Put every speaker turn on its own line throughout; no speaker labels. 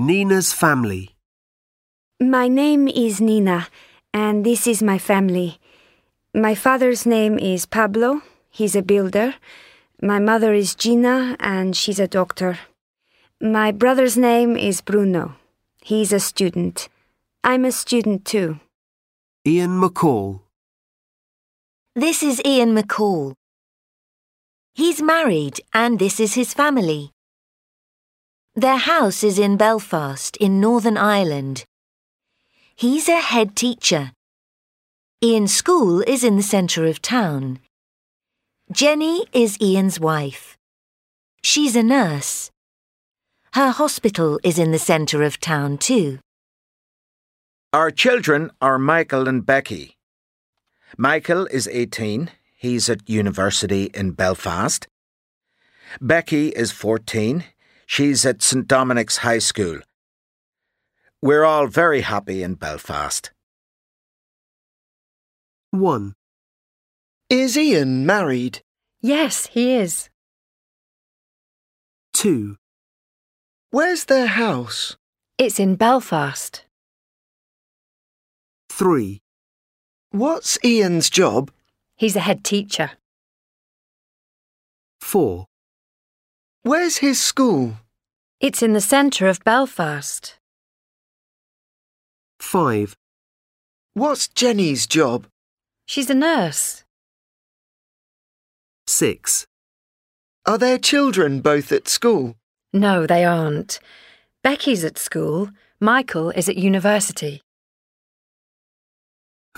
Nina's family.
My name is Nina, and this is my family. My father's name is Pablo, he's a builder. My mother is Gina, and she's a doctor. My brother's name is Bruno. He's a student. I'm a student too.
Ian McCaul.
This is Ian McCaul. He's married and this is his family. Their house is in Belfast, in Northern Ireland. He's a head teacher. Ian's school is in the centre of town. Jenny is Ian's wife. She's a nurse. Her hospital is in the centre of town too.
Our children are Michael and Becky. Michael is 18. He's at university in Belfast. Becky is 14. She's at St Dominic's High School. We're all very happy in Belfast.
1.
Is Ian married?
Yes, he is.
2.
Where's their house?
It's in Belfast.
3.
What's Ian's job?
He's a head teacher.
4.
Where's his school?
It's in the centre of Belfast.
5.
What's Jenny's job?
She's a nurse.
6.
Are their children both at school?
No, they aren't. Becky's at school. Michael is at university.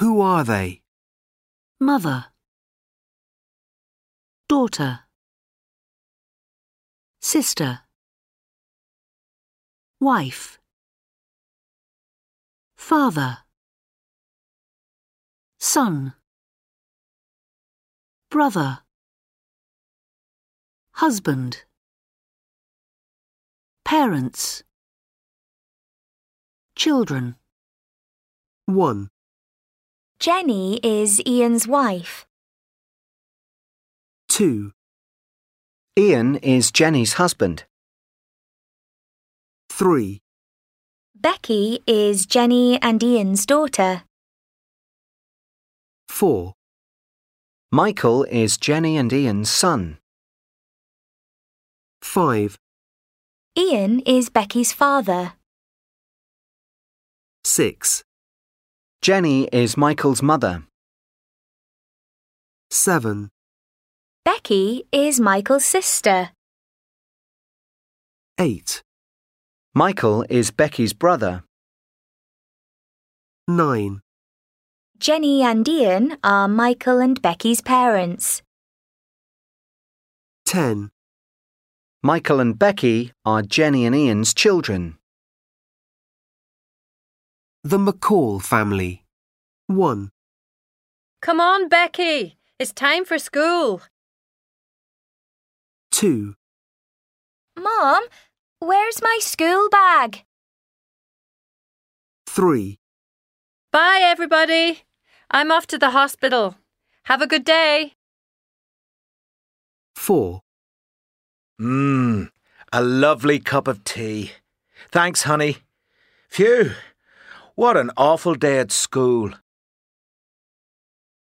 Who are they?
Mother. Daughter. Sister. Wife. Father. Son. Brother. Husband. Parents. Children.
1.
Jenny is Ian's wife.
2.
Ian is Jenny's husband.
3.
Becky is Jenny and Ian's daughter.
4.
Michael is Jenny and Ian's son.
5.
Ian is Becky's father.
6.
Jenny is Michael's mother.
7.
Becky is Michael's sister.
8.
Michael is Becky's brother.
9.
Jenny and Ian are Michael and Becky's parents.
10.
Michael and Becky are Jenny and Ian's children.
The McCaul family. 1.
Come on, Becky. It's time for school.
2.
Mom, where's my school bag?
3.
Bye, everybody. I'm off to the hospital. Have a good day.
4.
Mmm, a lovely cup of tea. Thanks, honey. Phew, what an awful day at school.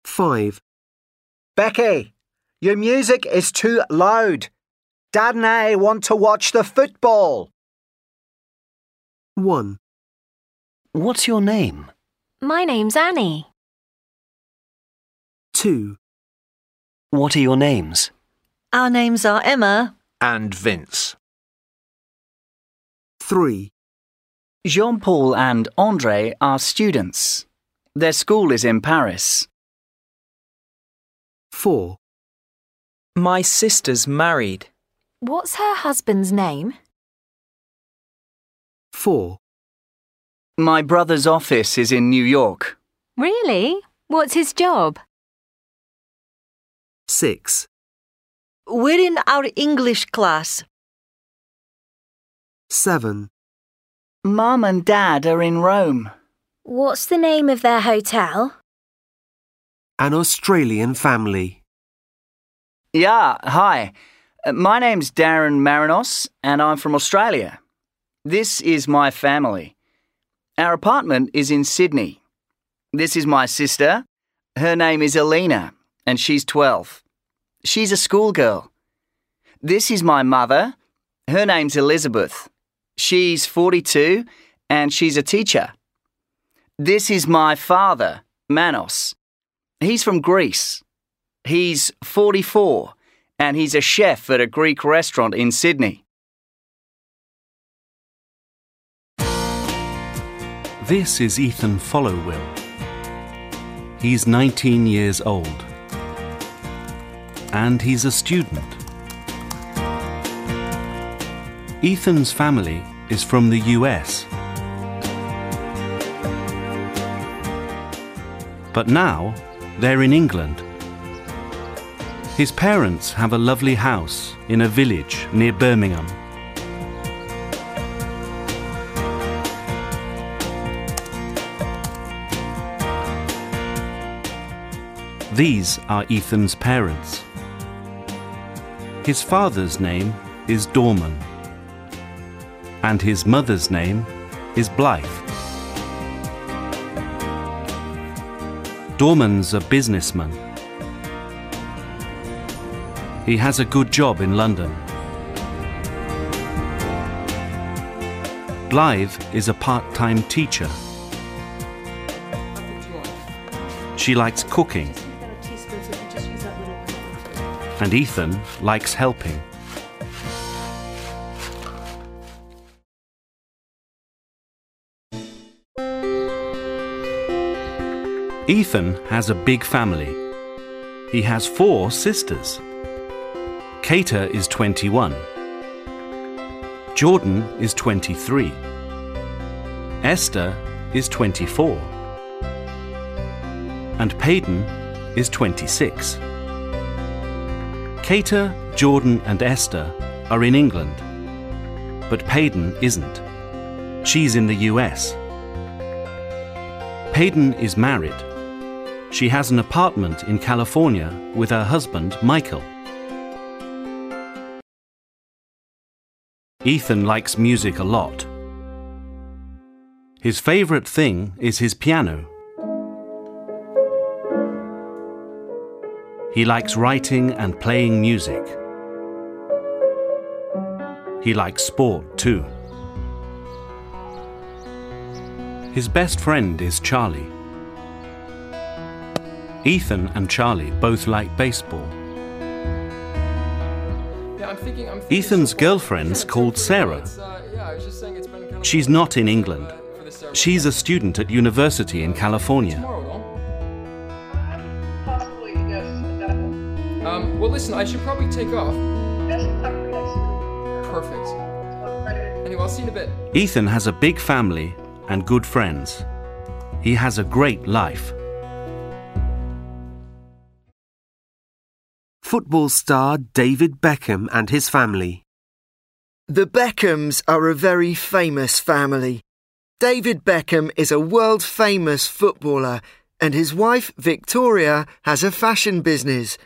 5.
Becky, your music is too loud. Dad and I want to watch the football.
1.
What's your name?
My name's Annie.
2.
What are your names?
Our names are Emma.
And Vince.
3.
Jean Paul and Andre are students. Their school is in Paris.
4.
My sister's married.
What's her husband's name?
4.
My brother's office is in New York.
Really? What's his job?
6.
We're in our English class.
7.
Mum and Dad are in Rome.
What's the name of their hotel?
An Australian family.
Yeah, hi. Uh, My name's Darren Marinos, and I'm from Australia. This is my family. Our apartment is in Sydney. This is my sister. Her name is Alina, and she's 12. She's a schoolgirl. This is my mother. Her name's Elizabeth. She's 42, and she's a teacher. This is my father, Manos. He's from Greece. He's 44, and he's a chef at a Greek restaurant in Sydney.
This is Ethan Followill. He's 19 years old. And he's a student. Ethan's family is from the US. But now they're in England. His parents have a lovely house in a village near Birmingham. These are Ethan's parents. His father's name is Dorman, and his mother's name is Blythe. Dorman's a businessman. He has a good job in London. Blythe is a part time teacher. She likes cooking and Ethan likes helping. Ethan has a big family. He has four sisters. Kater is 21. Jordan is 23. Esther is 24. And Payden is 26. Cater, Jordan, and Esther are in England, but Payden isn't. She's in the US. Payden is married. She has an apartment in California with her husband, Michael. Ethan likes music a lot. His favourite thing is his piano. He likes writing and playing music. He likes sport too. His best friend is Charlie. Ethan and Charlie both like baseball.
I'm thinking, I'm thinking
Ethan's girlfriend's called Sarah.
Uh, yeah, I was just saying it's been kind of
She's not in England.
for.
She's a student at university in California.
Um, well, listen, I should probably take off. Perfect. Anyway, I'll see you in a bit.
Ethan has a big family and good friends. He has a great life.
Football star David Beckham and his family.
The Beckhams are a very famous family. David Beckham is a world famous footballer, and his wife Victoria has a fashion business.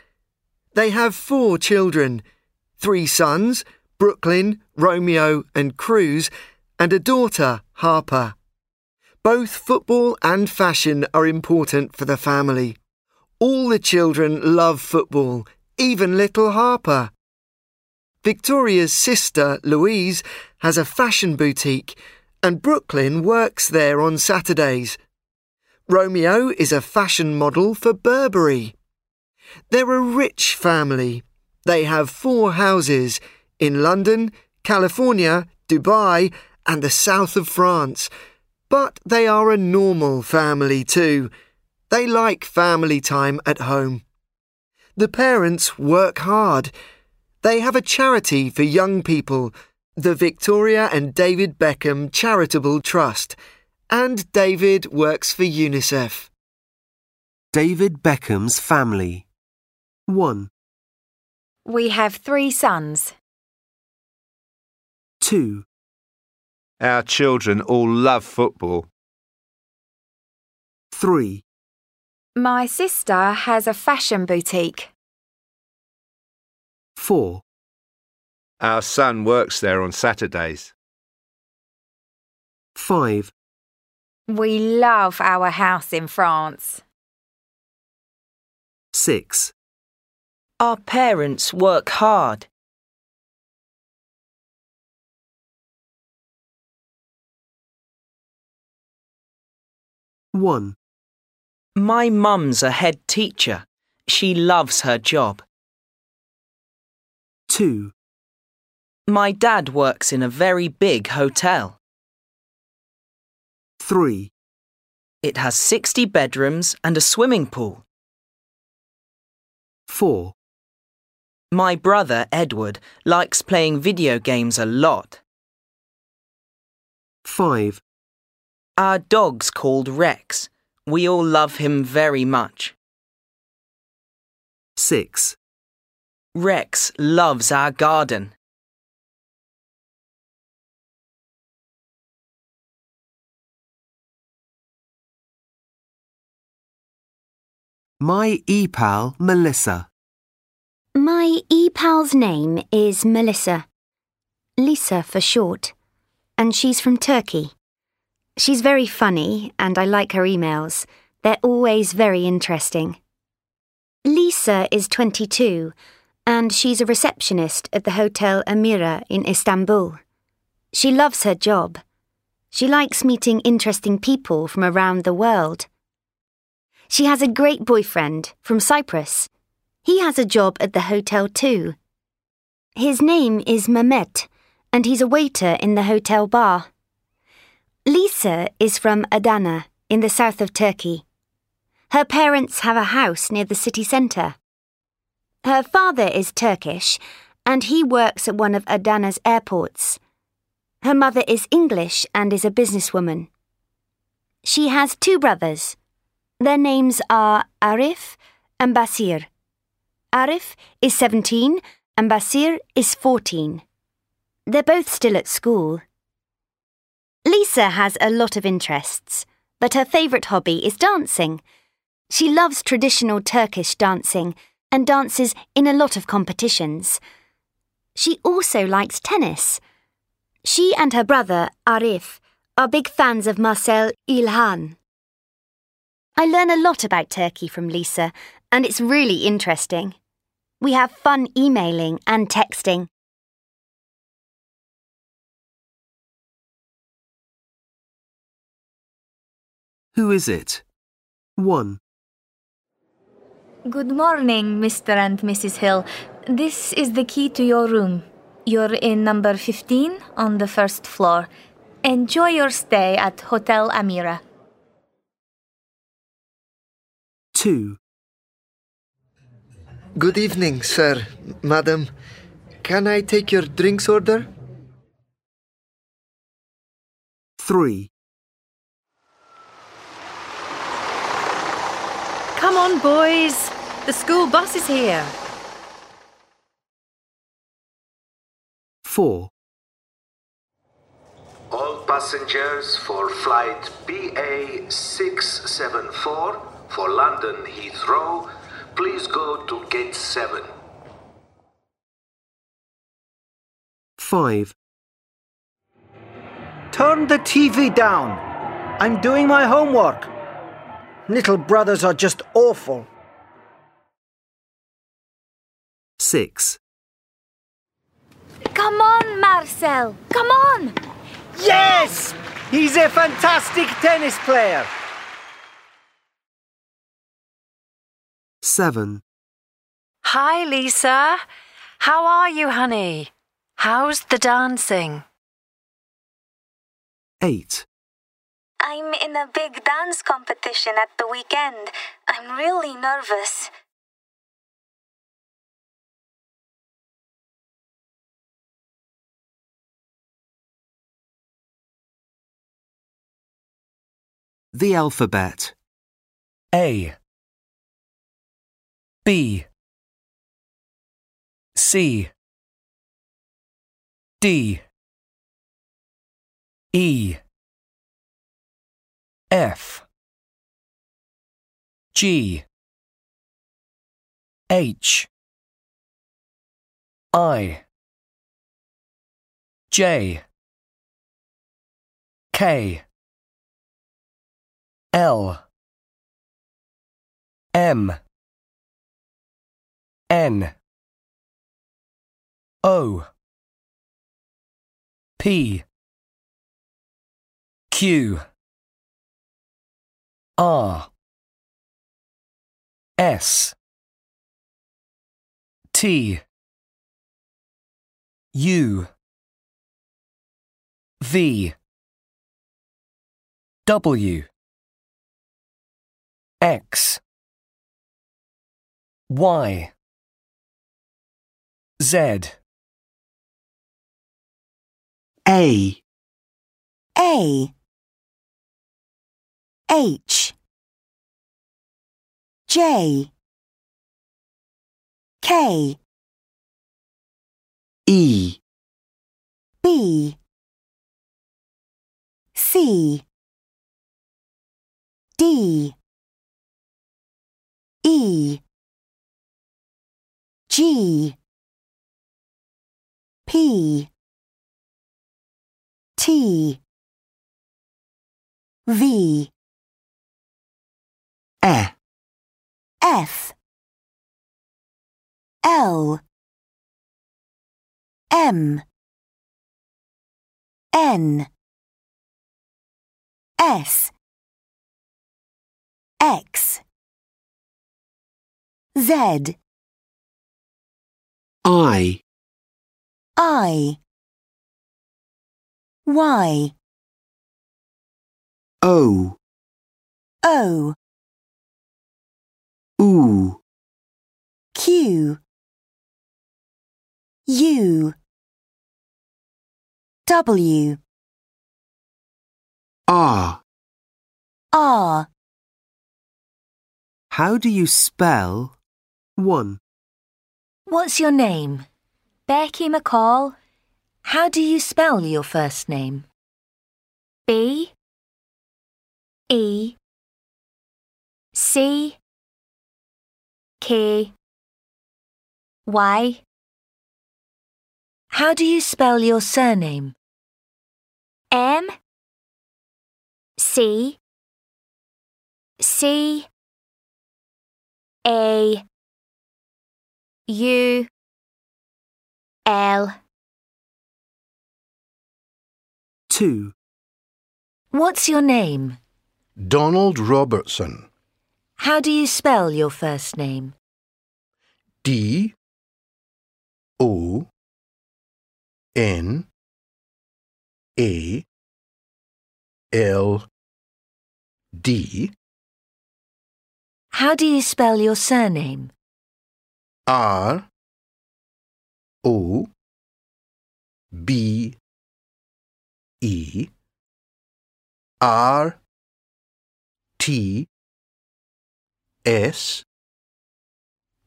They have four children three sons Brooklyn, Romeo, and Cruz, and a daughter, Harper. Both football and fashion are important for the family. All the children love football, even little Harper. Victoria's sister, Louise, has a fashion boutique, and Brooklyn works there on Saturdays. Romeo is a fashion model for Burberry. They're a rich family. They have four houses in London, California, Dubai, and the south of France. But they are a normal family too. They like family time at home. The parents work hard. They have a charity for young people, the Victoria and David Beckham Charitable Trust, and David works for UNICEF.
David Beckham's family. 1,
We have three sons.
2,
Our children all love football.
3,
My sister has a fashion boutique.
4,
Our son works there on Saturdays.
5,
We love our house in France.
6,
Our parents work hard.
one,
My mum's a head teacher. She loves her job.
two,
My dad works in a very big hotel.
three,
It has 60 bedrooms and a swimming pool.
four,
My brother, Edward, likes playing video games a lot.
five,
Our dog's called Rex. We all love him very much.
six,
Rex loves our garden.
My e-pal Melissa.
My e-pal's name is Melissa. Lisa for short. And she's from Turkey. She's very funny and I like her emails. They're always very interesting. Lisa is 22 and she's a receptionist at the Hotel Amira in Istanbul. She loves her job. She likes meeting interesting people from around the world. She has a great boyfriend from Cyprus. He has a job at the hotel too. His name is Mehmet, and he's a waiter in the hotel bar. Lisa is from Adana, in the south of Turkey. Her parents have a house near the city centre. Her father is Turkish, and he works at one of Adana's airports. Her mother is English and is a businesswoman. She has two brothers. Their names are Arif and Basir. Arif is 17 and Basir is 14. They're both still at school. Lisa has a lot of interests, but her favourite hobby is dancing. She loves traditional Turkish dancing and dances in a lot of competitions. She also likes tennis. She and her brother, Arif, are big fans of Marcel Ilhan. I learn a lot about Turkey from Lisa, and it's really interesting. We have fun emailing and texting.
Who is it? 1,
Good morning, Mr. and Mrs. Hill. This is the key to your room. You're in number 15 on the first floor. Enjoy your stay at Hotel Amira.
2,
Good evening, sir, madam. Can I take your drinks order?
3,
Come on, boys. The school bus is here.
4,
All passengers for flight BA674 for London Heathrow, please go to gate 7.
5,
Turn the TV down. I'm doing my homework. Little brothers are just awful.
6,
Come on, Marcel. Come on.
Yes! He's a fantastic tennis player.
7,
Hi, Lisa. How are you, honey? How's the dancing?
8,
I'm in a big dance competition at the weekend. I'm really nervous.
The alphabet.
A B C D E F. G. H. I. J. K. L. M. N. O. P. Q R S. T. U. V. W. X. Y. Z.
A.
A H. J. K.
E.
B. C. D. E. G. P. T. V
E
F. L. M. N. S. X. Z.
I.
I. Y.
O.
O
U
Q. U. W.
R
R
How do you spell one?
What's your name?
Becky McCaul.
How do you spell your first name?
B. E. C K Y
How do you spell your surname?
M C C A U L
Two.
What's your name?
Donald Robertson.
How do you spell your first name?
D O N A L D
How do you spell your surname?
R O B E R T S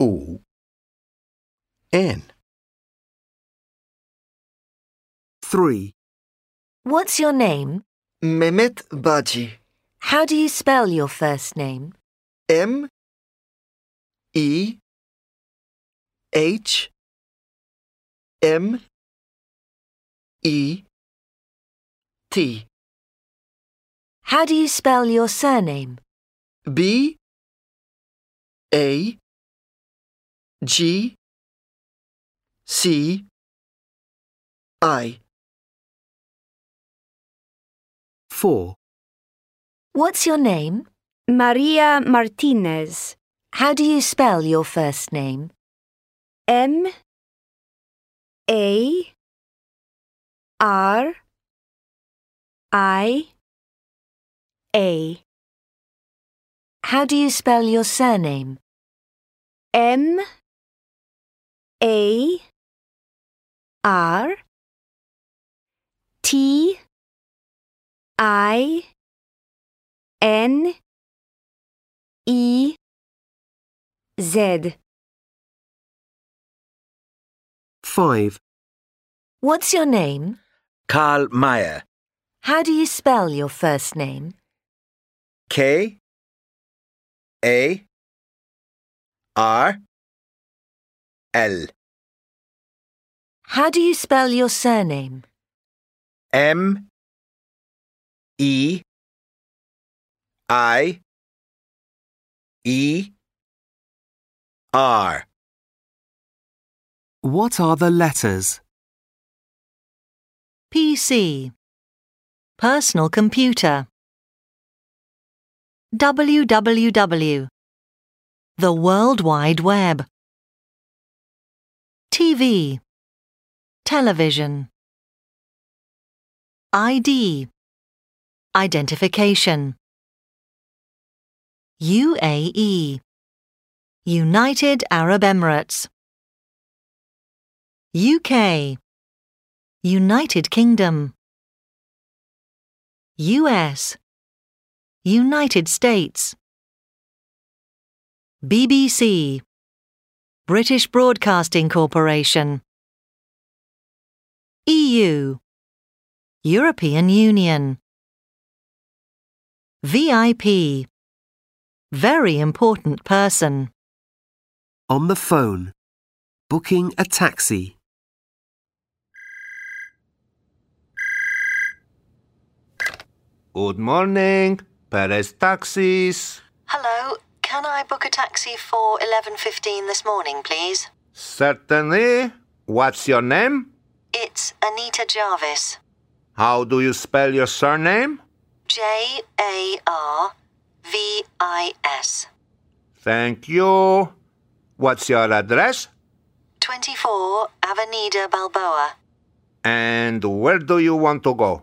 O N
Three.
What's your name?
Mehmet Bagci.
How do you spell your first name?
M E H M E T
How do you spell your surname?
B A G C I
Four.
What's your name?
Maria Martinez.
How do you spell your first name?
M A R I A.
How do you spell your surname?
M A R T I N E Z.
Five.
What's your name?
Karl Meier.
How do you spell your first name?
K A R L
How do you spell your surname?
M E I E R.
What are the letters?
PC. Personal computer. Www. The World Wide Web. TV. Television. ID. Identification. UAE. United Arab Emirates. UK. United Kingdom. US. United States. BBC. British Broadcasting Corporation. EU. European Union. VIP. Very important person.
On the phone. Booking a taxi.
Good morning. Perez Taxis.
Hello, can I book a taxi for 11.15 this morning, please?
Certainly. What's your name?
It's Anita Jarvis.
How do you spell your surname?
J A R V I S.
Thank you. What's your address?
24 Avenida Balboa,
And where do you want to go?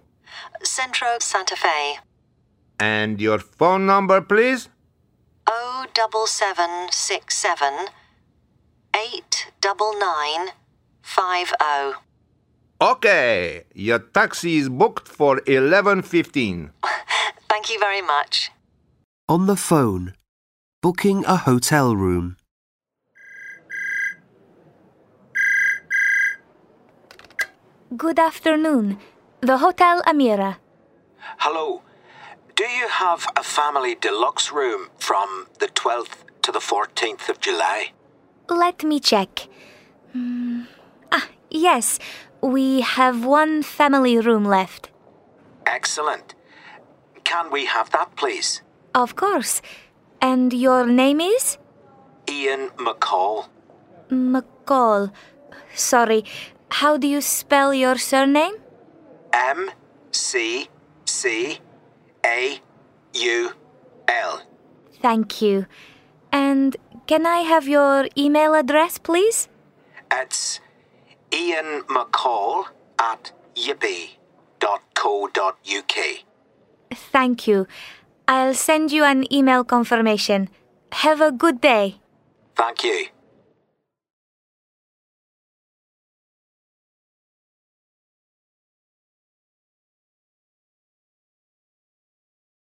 Centro Santa Fe.
And your phone number, please?
O double seven six seven eight double nine five O.
Okay, your taxi is booked for 11:15.
Thank you very much.
On the phone. Booking a hotel room.
Good afternoon. The Hotel Amira.
Hello. Do you have a family deluxe room from the 12th to the 14th of July?
Let me check. Hmm. Ah, yes. We have one family room left.
Excellent. Can we have that, please?
Of course. And your name is?
Ian McCaul.
McCaul. Sorry. How do you spell your surname?
M C C A U L.
Thank you. And can I have your email address, please?
It's Ian McCaul at yippee.co.uk.
Thank you. I'll send you an email confirmation. Have a good day.
Thank you.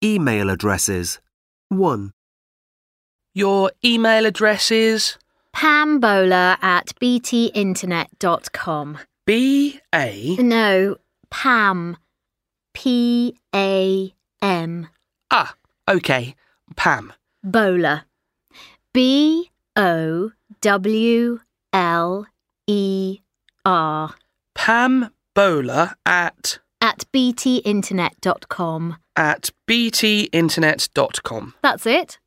Email addresses. 1.
Your email address is
Pambola at btinternet.com.
B A.
No, Pam. P A M.
Ah, okay. Pam.
Bowler. B O W L E R.
Pam Bowler at
At btinternet.com.
at btinternet.com.
That's it.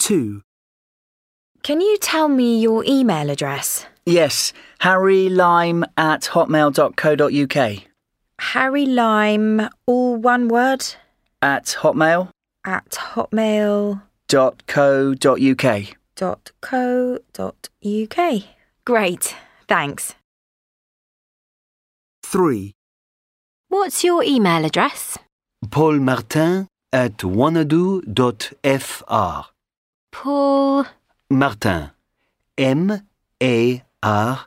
2.
Can you tell me your email address?
Yes, Harry Lime at hotmail.co.uk.
Harry Lime, all one word,
At hotmail.
at hotmail.co.uk. Great, thanks.
3.
What's your email address?
Paul Martin at oh wanadoo.fr.
Paul.
Martin. M A R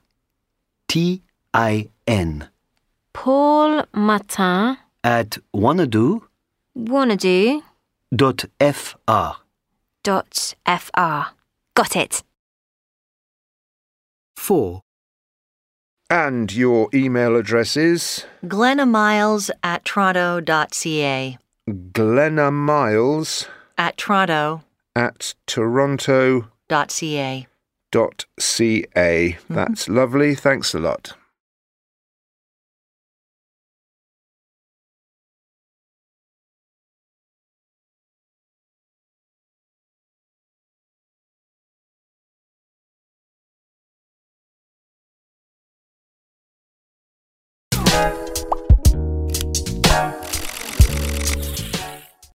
T I N.
Paul Martin.
At wanadoo
Wanna do.
dot fr.
Dot fr. Got it.
4.
And your email address is
Glenna Miles at trotto.ca.
Glenna Miles
At trotto.ca.
at toronto.ca. That's mm-hmm. lovely. Thanks a lot.